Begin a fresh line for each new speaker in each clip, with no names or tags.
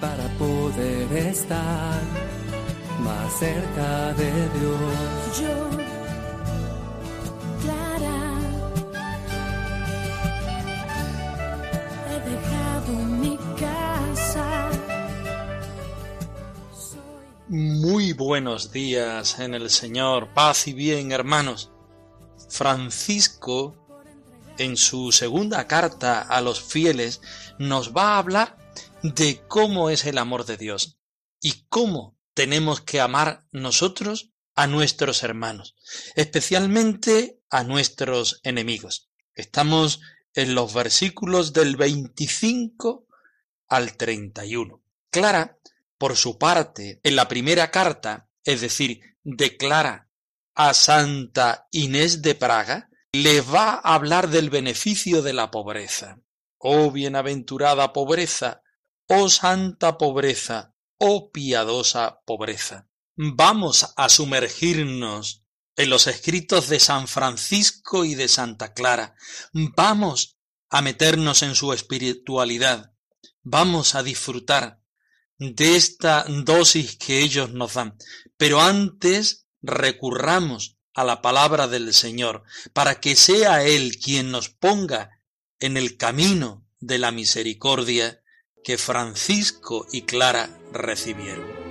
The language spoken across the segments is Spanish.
para poder estar más cerca de Dios.
Yo, Clara, he dejado mi casa.
Muy buenos días en el Señor, paz y bien hermanos. Francisco, en su segunda carta a los fieles, nos va a hablar de cómo es el amor de Dios y cómo tenemos que amar nosotros a nuestros hermanos, especialmente a nuestros enemigos. Estamos en los versículos del 25 al 31. Clara, por su parte, en la primera carta, es decir, declara a Santa Inés de Praga, le va a hablar del beneficio de la pobreza. Oh bienaventurada pobreza, oh santa pobreza, oh piadosa pobreza. Vamos a sumergirnos en los escritos de San Francisco y de Santa Clara. Vamos a meternos en su espiritualidad. Vamos a disfrutar de esta dosis que ellos nos dan. Pero antes recurramos a la palabra del Señor para que sea Él quien nos ponga en el camino de la misericordia que Francisco y Clara recibieron.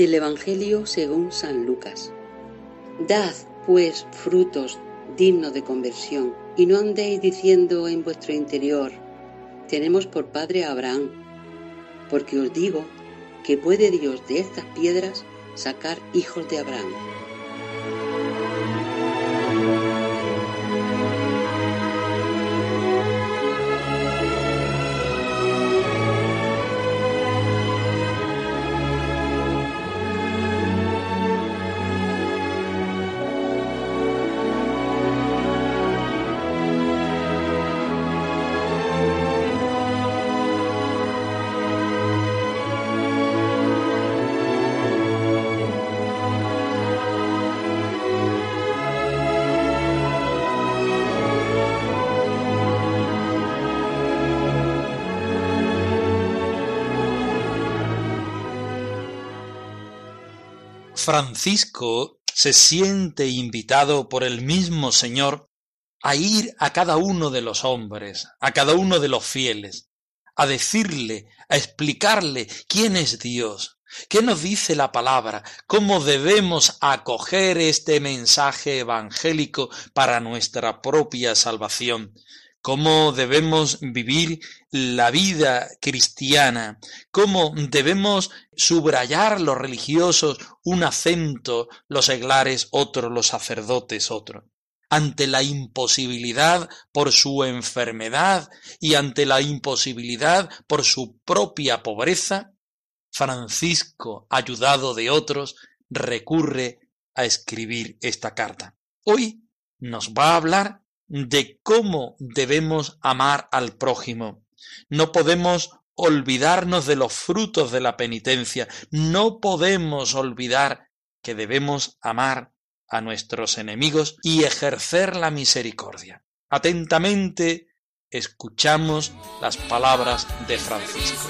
Del Evangelio según San Lucas. Dad, pues, frutos dignos de conversión, y no andéis diciendo en vuestro interior, tenemos por padre a Abraham, porque os digo que puede Dios de estas piedras sacar hijos de Abraham.
Francisco se siente invitado por el mismo Señor a ir a cada uno de los hombres, a cada uno de los fieles, a decirle, a explicarle quién es Dios, qué nos dice la palabra, cómo debemos acoger este mensaje evangélico para nuestra propia salvación, cómo debemos vivir la vida cristiana, cómo debemos subrayar los religiosos un acento, los seglares otro, los sacerdotes otro. Ante la imposibilidad por su enfermedad y ante la imposibilidad por su propia pobreza, Francisco, ayudado de otros, recurre a escribir esta carta. Hoy nos va a hablar de cómo debemos amar al prójimo. No podemos olvidarnos de los frutos de la penitencia. No podemos olvidar que debemos amar a nuestros enemigos y ejercer la misericordia. Atentamente escuchamos las palabras de Francisco.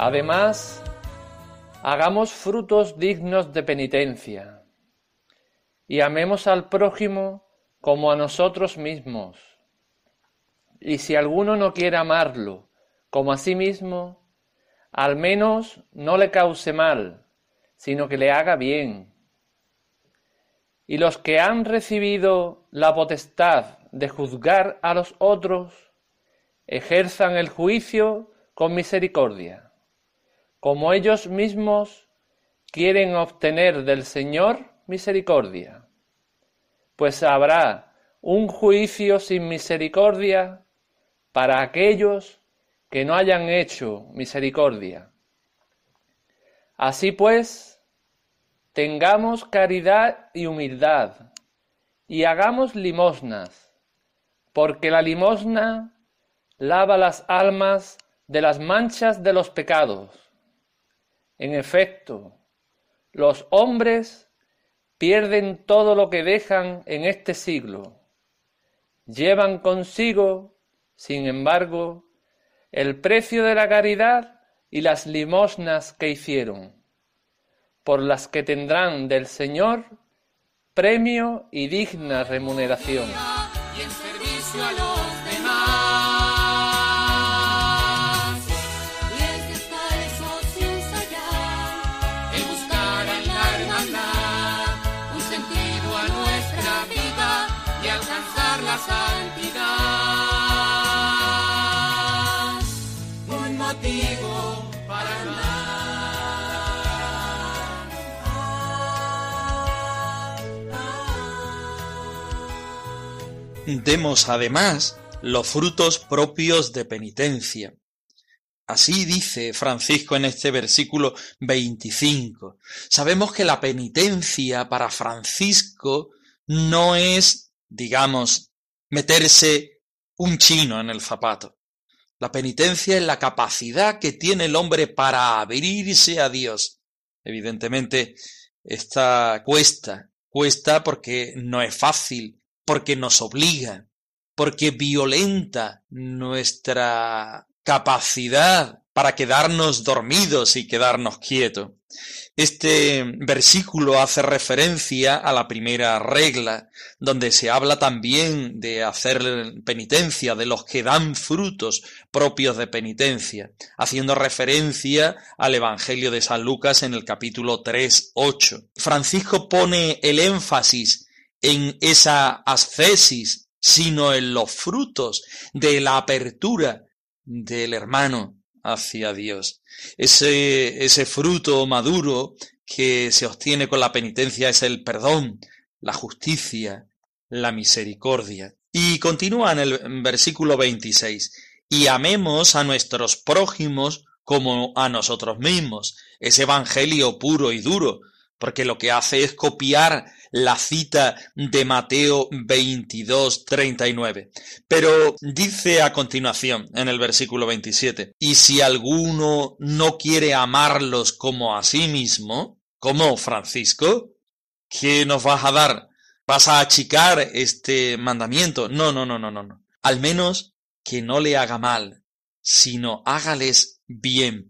Además, hagamos frutos dignos de penitencia y amemos al prójimo como a nosotros mismos. Y si alguno no quiere amarlo como a sí mismo, al menos no le cause mal, sino que le haga bien. Y los que han recibido la potestad de juzgar a los otros, ejerzan el juicio con misericordia, como ellos mismos quieren obtener del Señor misericordia. Pues habrá un juicio sin misericordia para aquellos que no hayan hecho misericordia. Así pues, tengamos caridad y humildad, y hagamos limosnas, porque la limosna lava las almas de las manchas de los pecados. En efecto, los hombres pierden todo lo que dejan en este siglo. Llevan consigo, sin embargo, el precio de la caridad y las limosnas que hicieron, por las que tendrán del Señor premio y digna remuneración.
Demos además los frutos propios de penitencia. Así dice Francisco en este versículo 25. Sabemos que la penitencia para Francisco no es, digamos, meterse un chino en el zapato. La penitencia es la capacidad que tiene el hombre para abrirse a Dios. Evidentemente, esta cuesta, cuesta porque no es fácil, porque nos obliga, porque violenta nuestra capacidad para quedarnos dormidos y quedarnos quietos. Este versículo hace referencia a la primera regla, donde se habla también de hacer penitencia, de los que dan frutos propios de penitencia, haciendo referencia al Evangelio de San Lucas en el capítulo 3, 8. Francisco pone el énfasis en esa ascesis, sino en los frutos de la apertura del hermano hacia Dios. Ese, ese fruto maduro que se obtiene con la penitencia es el perdón, la justicia, la misericordia. Y continúa en el versículo 26, y amemos a nuestros prójimos como a nosotros mismos. Es evangelio puro y duro, porque lo que hace es copiar la cita de Mateo 22, 39. Pero dice a continuación, en el versículo 27, y si alguno no quiere amarlos como a sí mismo, como Francisco, ¿qué nos vas a dar? ¿Vas a achicar este mandamiento? No, no, no, no, no, no. Al menos que no le haga mal, sino hágales bien.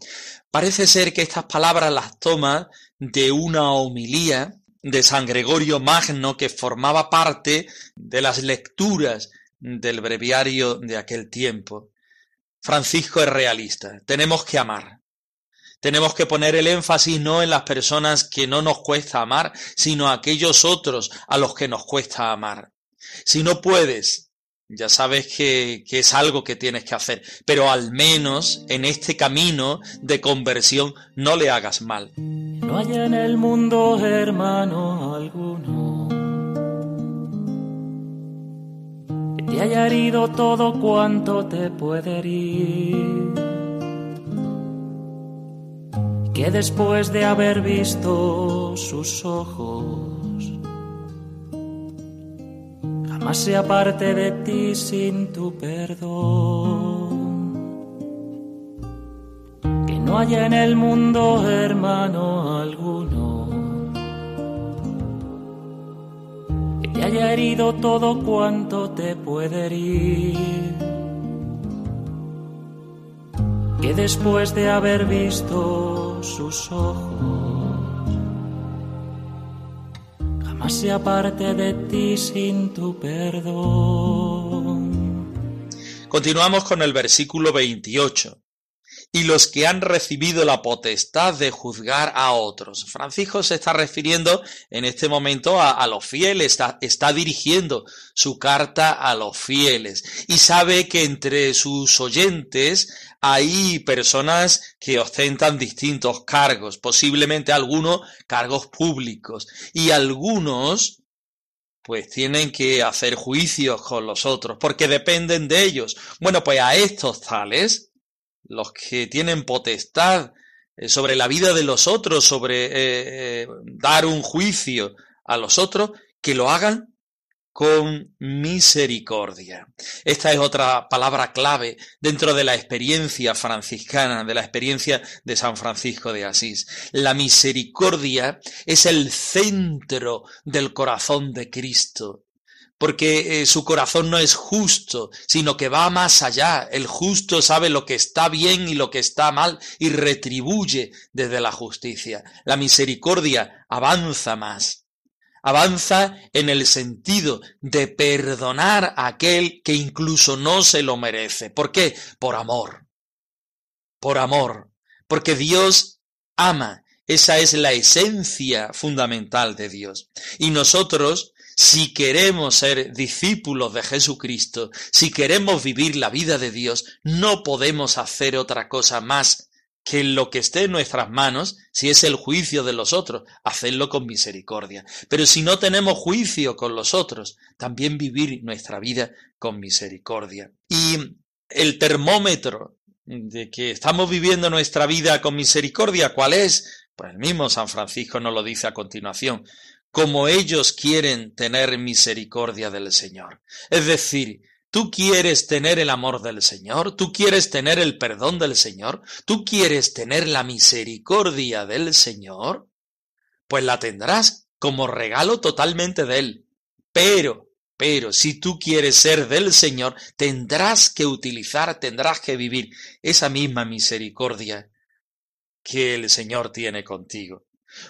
Parece ser que estas palabras las toma de una homilía de San Gregorio Magno que formaba parte de las lecturas del breviario de aquel tiempo. Francisco es realista. Tenemos que amar. Tenemos que poner el énfasis no en las personas que no nos cuesta amar, sino a aquellos otros a los que nos cuesta amar. Si no puedes, ya sabes que, que, es algo que tienes que hacer, pero al menos en este camino de conversión no le hagas mal.
No hay en el mundo hermano alguno que te haya herido todo cuanto te puede herir. Que después de haber visto sus ojos, jamás se aparte de ti sin tu perdón no hay en el mundo hermano alguno que te haya herido todo cuanto te puede herir. Que después de haber visto sus ojos, se aparte de ti sin tu perdón.
Continuamos con el versículo 28 y los que han recibido la potestad de juzgar a otros. Francisco se está refiriendo en este momento a, los fieles, está, está, dirigiendo su carta a los fieles y sabe que entre sus oyentes hay personas que ostentan distintos cargos, posiblemente algunos cargos públicos y algunos pues tienen que hacer juicios con los otros porque dependen de ellos. Bueno, pues a estos tales los que tienen potestad eh, sobre la vida de los otros, sobre eh, eh, dar un juicio a los otros, que lo hagan con misericordia. Esta es otra palabra clave dentro de la experiencia franciscana, de la experiencia de San Francisco de Asís. La misericordia es el centro del corazón de Cristo porque eh, su corazón no es justo, sino que va más allá. El justo sabe lo que está bien y lo que está mal y retribuye desde la justicia. La misericordia avanza más. Avanza en el sentido de perdonar a aquel que incluso no se lo merece. ¿Por qué? Por amor. Por amor. Porque Dios ama. Esa es la esencia fundamental de Dios. Y nosotros si queremos ser discípulos de Jesucristo, si queremos vivir la vida de Dios, no podemos hacer otra cosa más que lo que esté en nuestras manos, si es el juicio de los otros, hacerlo con misericordia. Pero si no tenemos juicio con los otros, también vivir nuestra vida con misericordia. Y el termómetro de que estamos viviendo nuestra vida con misericordia, ¿cuál es? Pues el mismo San Francisco nos lo dice a continuación como ellos quieren tener misericordia del Señor. Es decir, tú quieres tener el amor del Señor, tú quieres tener el perdón del Señor, tú quieres tener la misericordia del Señor, pues la tendrás como regalo totalmente de Él. Pero, pero si tú quieres ser del Señor, tendrás que utilizar, tendrás que vivir esa misma misericordia que el Señor tiene contigo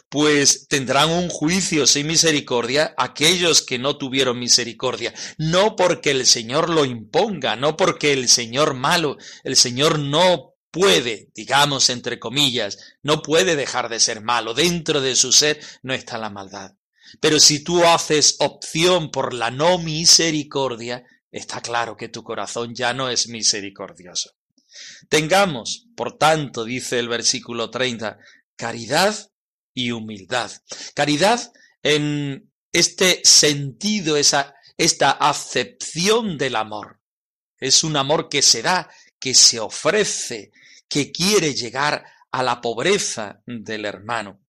pues tendrán un juicio sin misericordia aquellos que no tuvieron misericordia, no porque el Señor lo imponga, no porque el Señor malo, el Señor no puede, digamos entre comillas, no puede dejar de ser malo, dentro de su ser no está la maldad. Pero si tú haces opción por la no misericordia, está claro que tu corazón ya no es misericordioso. Tengamos, por tanto, dice el versículo 30, caridad y humildad. Caridad en este sentido, esa, esta acepción del amor. Es un amor que se da, que se ofrece, que quiere llegar a la pobreza del hermano.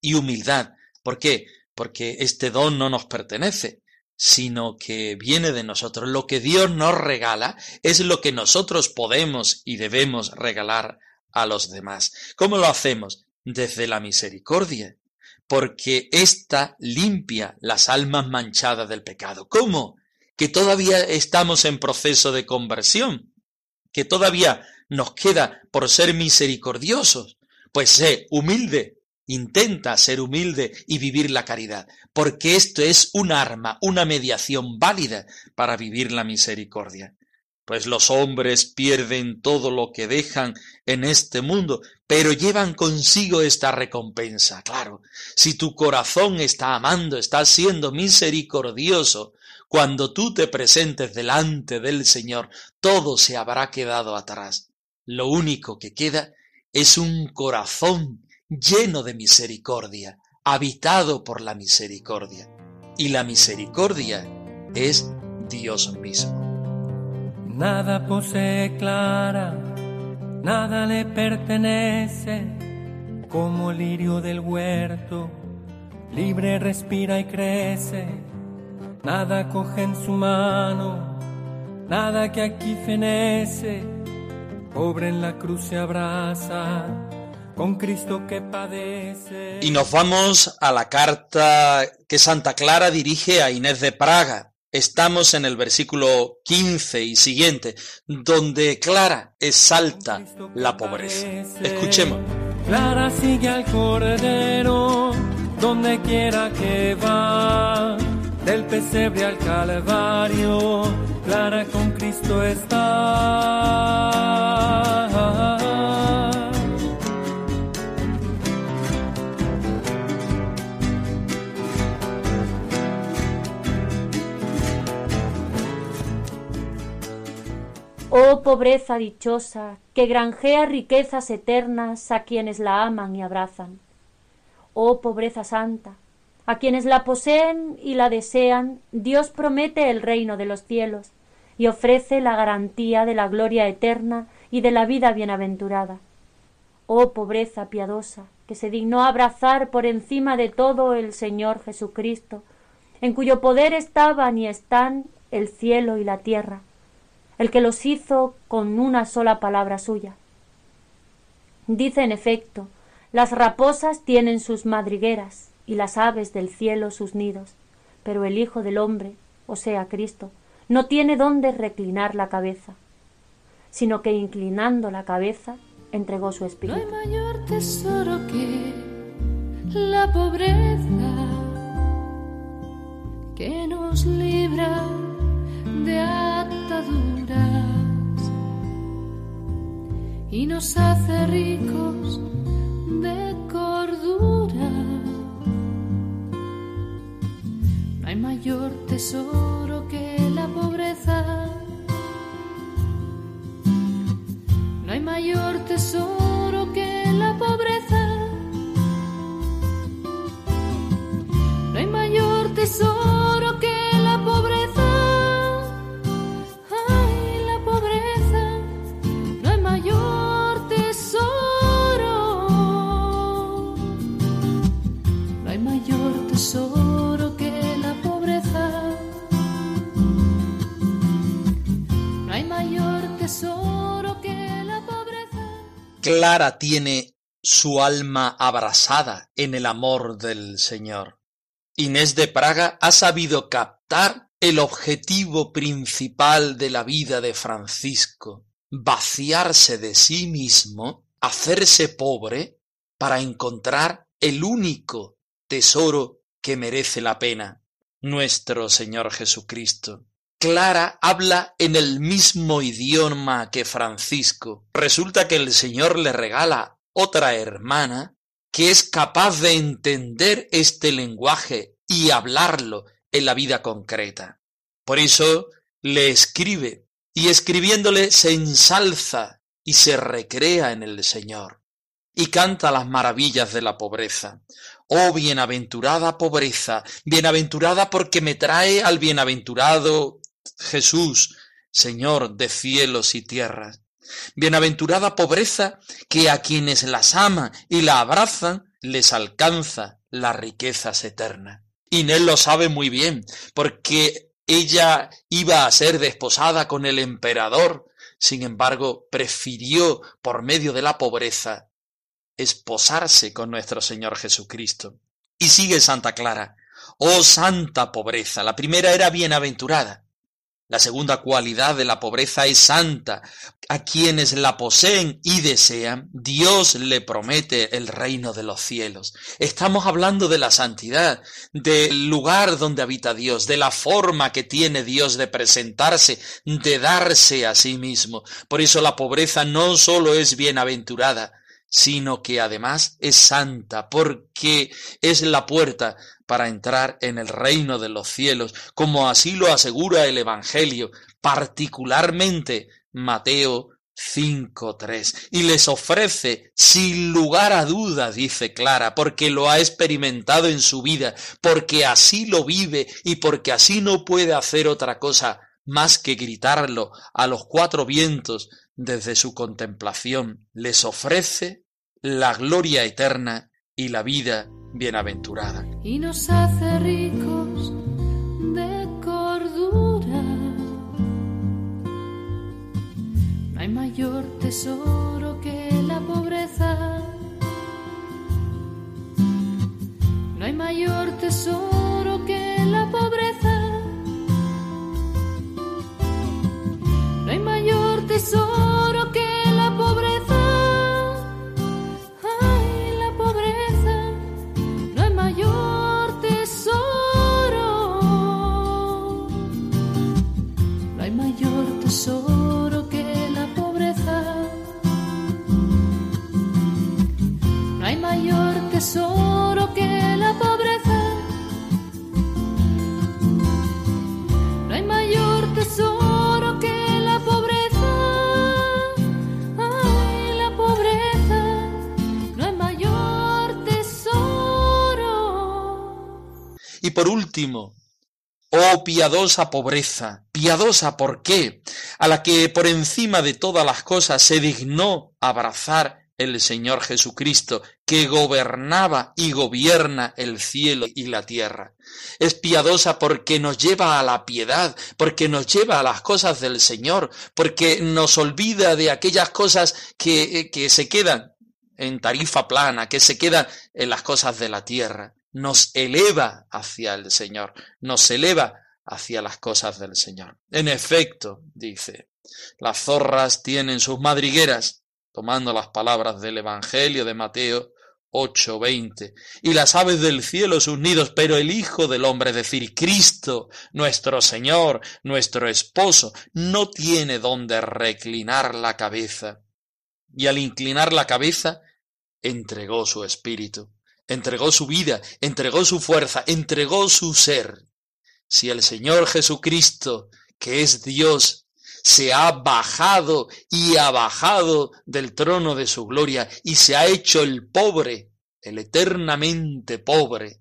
Y humildad. ¿Por qué? Porque este don no nos pertenece, sino que viene de nosotros. Lo que Dios nos regala es lo que nosotros podemos y debemos regalar a los demás. ¿Cómo lo hacemos? Desde la misericordia, porque ésta limpia las almas manchadas del pecado. ¿Cómo? Que todavía estamos en proceso de conversión, que todavía nos queda por ser misericordiosos. Pues sé humilde, intenta ser humilde y vivir la caridad, porque esto es un arma, una mediación válida para vivir la misericordia pues los hombres pierden todo lo que dejan en este mundo, pero llevan consigo esta recompensa. Claro, si tu corazón está amando, está siendo misericordioso, cuando tú te presentes delante del Señor, todo se habrá quedado atrás. Lo único que queda es un corazón lleno de misericordia, habitado por la misericordia. Y la misericordia es Dios mismo.
Nada posee Clara, nada le pertenece, como lirio del huerto, libre respira y crece, nada coge en su mano, nada que aquí fenece, pobre en la cruz se abraza, con Cristo que padece.
Y nos vamos a la carta que Santa Clara dirige a Inés de Praga. Estamos en el versículo 15 y siguiente, donde Clara exalta la pobreza. Escuchemos.
Clara sigue al Cordero, donde quiera que va, del pesebre al Calvario, Clara con Cristo está.
Oh pobreza dichosa, que granjea riquezas eternas a quienes la aman y abrazan. Oh pobreza santa, a quienes la poseen y la desean, Dios promete el reino de los cielos y ofrece la garantía de la gloria eterna y de la vida bienaventurada. Oh pobreza piadosa, que se dignó abrazar por encima de todo el Señor Jesucristo, en cuyo poder estaban y están el cielo y la tierra el que los hizo con una sola palabra suya. Dice en efecto, las raposas tienen sus madrigueras y las aves del cielo sus nidos, pero el Hijo del hombre, o sea Cristo, no tiene dónde reclinar la cabeza, sino que inclinando la cabeza entregó su espíritu.
No hay mayor tesoro que la pobreza que nos libra de nos hace ricos de cordura. No hay mayor tesoro que la pobreza. No hay mayor tesoro
Clara tiene su alma abrasada en el amor del Señor. Inés de Praga ha sabido captar el objetivo principal de la vida de Francisco, vaciarse de sí mismo, hacerse pobre, para encontrar el único tesoro que merece la pena, nuestro Señor Jesucristo. Clara habla en el mismo idioma que Francisco. Resulta que el Señor le regala otra hermana que es capaz de entender este lenguaje y hablarlo en la vida concreta. Por eso le escribe y escribiéndole se ensalza y se recrea en el Señor y canta las maravillas de la pobreza. Oh bienaventurada pobreza, bienaventurada porque me trae al bienaventurado Jesús, Señor de cielos y tierras. Bienaventurada pobreza que a quienes las ama y la abrazan les alcanza las riquezas eternas. Inés lo sabe muy bien, porque ella iba a ser desposada con el emperador, sin embargo, prefirió, por medio de la pobreza, esposarse con nuestro Señor Jesucristo. Y sigue Santa Clara. Oh santa pobreza. La primera era bienaventurada. La segunda cualidad de la pobreza es santa. A quienes la poseen y desean, Dios le promete el reino de los cielos. Estamos hablando de la santidad, del lugar donde habita Dios, de la forma que tiene Dios de presentarse, de darse a sí mismo. Por eso la pobreza no solo es bienaventurada, sino que además es santa, porque es la puerta para entrar en el reino de los cielos, como así lo asegura el Evangelio, particularmente Mateo 5.3. Y les ofrece, sin lugar a duda, dice Clara, porque lo ha experimentado en su vida, porque así lo vive y porque así no puede hacer otra cosa más que gritarlo a los cuatro vientos desde su contemplación, les ofrece la gloria eterna y la vida bienaventurada.
y nos hace ricos de cordura. No hay mayor tesoro que
Y por último, oh piadosa pobreza, piadosa ¿por qué? A la que por encima de todas las cosas se dignó abrazar el Señor Jesucristo, que gobernaba y gobierna el cielo y la tierra. Es piadosa porque nos lleva a la piedad, porque nos lleva a las cosas del Señor, porque nos olvida de aquellas cosas que, que se quedan en tarifa plana, que se quedan en las cosas de la tierra. Nos eleva hacia el Señor, nos eleva hacia las cosas del Señor. En efecto, dice, las zorras tienen sus madrigueras, tomando las palabras del Evangelio de Mateo 8:20, y las aves del cielo sus nidos, pero el Hijo del Hombre, es decir, Cristo, nuestro Señor, nuestro esposo, no tiene donde reclinar la cabeza. Y al inclinar la cabeza, entregó su espíritu, entregó su vida, entregó su fuerza, entregó su ser. Si el Señor Jesucristo, que es Dios, se ha bajado y ha bajado del trono de su gloria y se ha hecho el pobre, el eternamente pobre.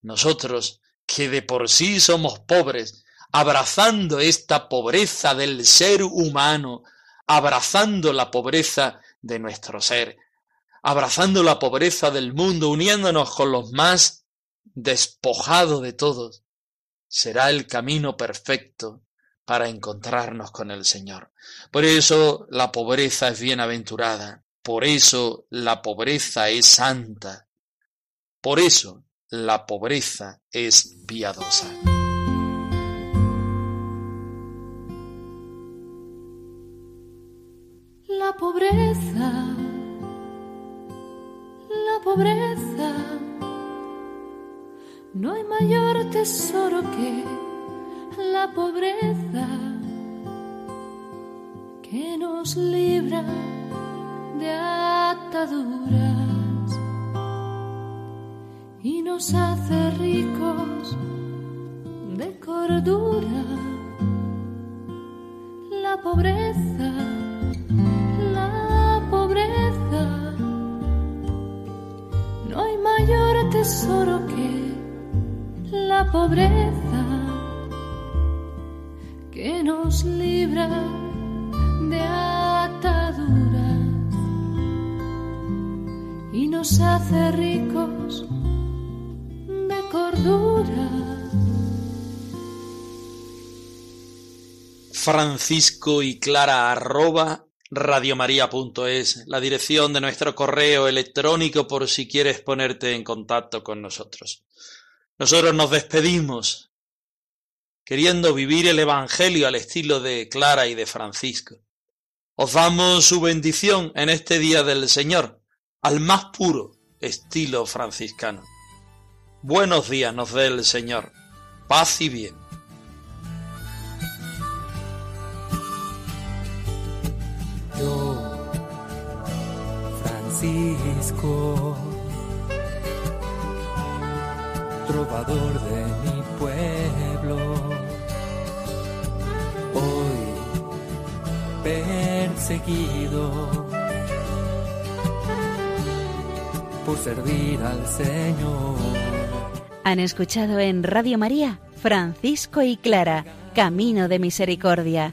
Nosotros, que de por sí somos pobres, abrazando esta pobreza del ser humano, abrazando la pobreza de nuestro ser, abrazando la pobreza del mundo, uniéndonos con los más despojados de todos, será el camino perfecto para encontrarnos con el Señor. Por eso la pobreza es bienaventurada, por eso la pobreza es santa, por eso la pobreza es piadosa.
La pobreza, la pobreza, no hay mayor tesoro que la pobreza que nos libra de ataduras y nos hace ricos de cordura. La pobreza, tesoro que la pobreza que nos libra de ataduras y nos hace ricos de cordura.
Francisco y Clara arroba radiomaria.es, la dirección de nuestro correo electrónico por si quieres ponerte en contacto con nosotros. Nosotros nos despedimos queriendo vivir el Evangelio al estilo de Clara y de Francisco. Os damos su bendición en este día del Señor, al más puro estilo franciscano. Buenos días nos dé el Señor, paz y bien.
Yo, Francisco, trovador de mi pueblo, hoy perseguido por servir al Señor.
Han escuchado en Radio María Francisco y Clara, Camino de Misericordia,